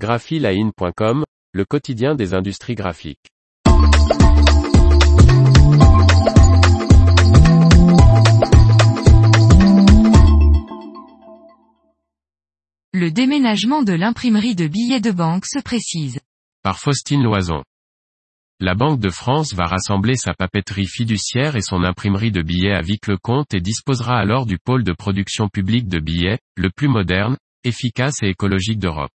graphiline.com, le quotidien des industries graphiques. Le déménagement de l'imprimerie de billets de banque se précise. Par Faustine Loison. La Banque de France va rassembler sa papeterie fiduciaire et son imprimerie de billets à Vic-le-Comte et disposera alors du pôle de production publique de billets, le plus moderne, efficace et écologique d'Europe.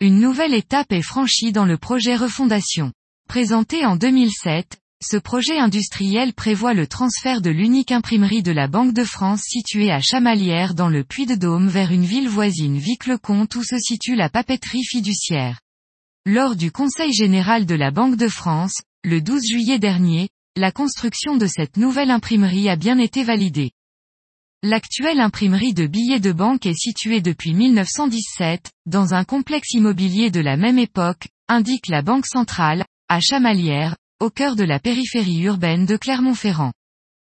Une nouvelle étape est franchie dans le projet Refondation. Présenté en 2007, ce projet industriel prévoit le transfert de l'unique imprimerie de la Banque de France située à Chamalières dans le Puy-de-Dôme vers une ville voisine Vic-le-Comte où se situe la papeterie fiduciaire. Lors du Conseil général de la Banque de France, le 12 juillet dernier, la construction de cette nouvelle imprimerie a bien été validée. L'actuelle imprimerie de billets de banque est située depuis 1917, dans un complexe immobilier de la même époque, indique la Banque centrale, à Chamalières, au cœur de la périphérie urbaine de Clermont-Ferrand.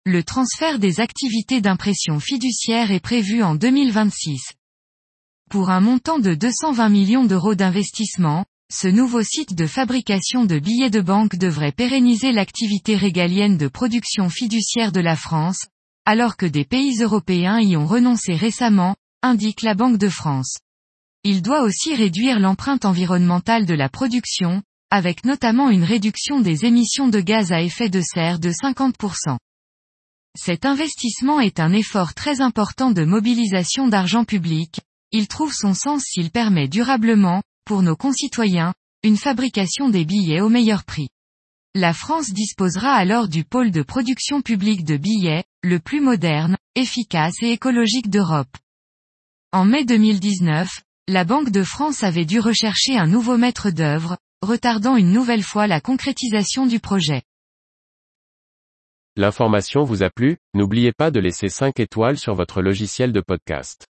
Le transfert des activités d'impression fiduciaire est prévu en 2026. Pour un montant de 220 millions d'euros d'investissement, ce nouveau site de fabrication de billets de banque devrait pérenniser l'activité régalienne de production fiduciaire de la France, alors que des pays européens y ont renoncé récemment, indique la Banque de France. Il doit aussi réduire l'empreinte environnementale de la production, avec notamment une réduction des émissions de gaz à effet de serre de 50%. Cet investissement est un effort très important de mobilisation d'argent public, il trouve son sens s'il permet durablement, pour nos concitoyens, une fabrication des billets au meilleur prix. La France disposera alors du pôle de production publique de billets, le plus moderne, efficace et écologique d'Europe. En mai 2019, la Banque de France avait dû rechercher un nouveau maître d'œuvre, retardant une nouvelle fois la concrétisation du projet. L'information vous a plu, n'oubliez pas de laisser 5 étoiles sur votre logiciel de podcast.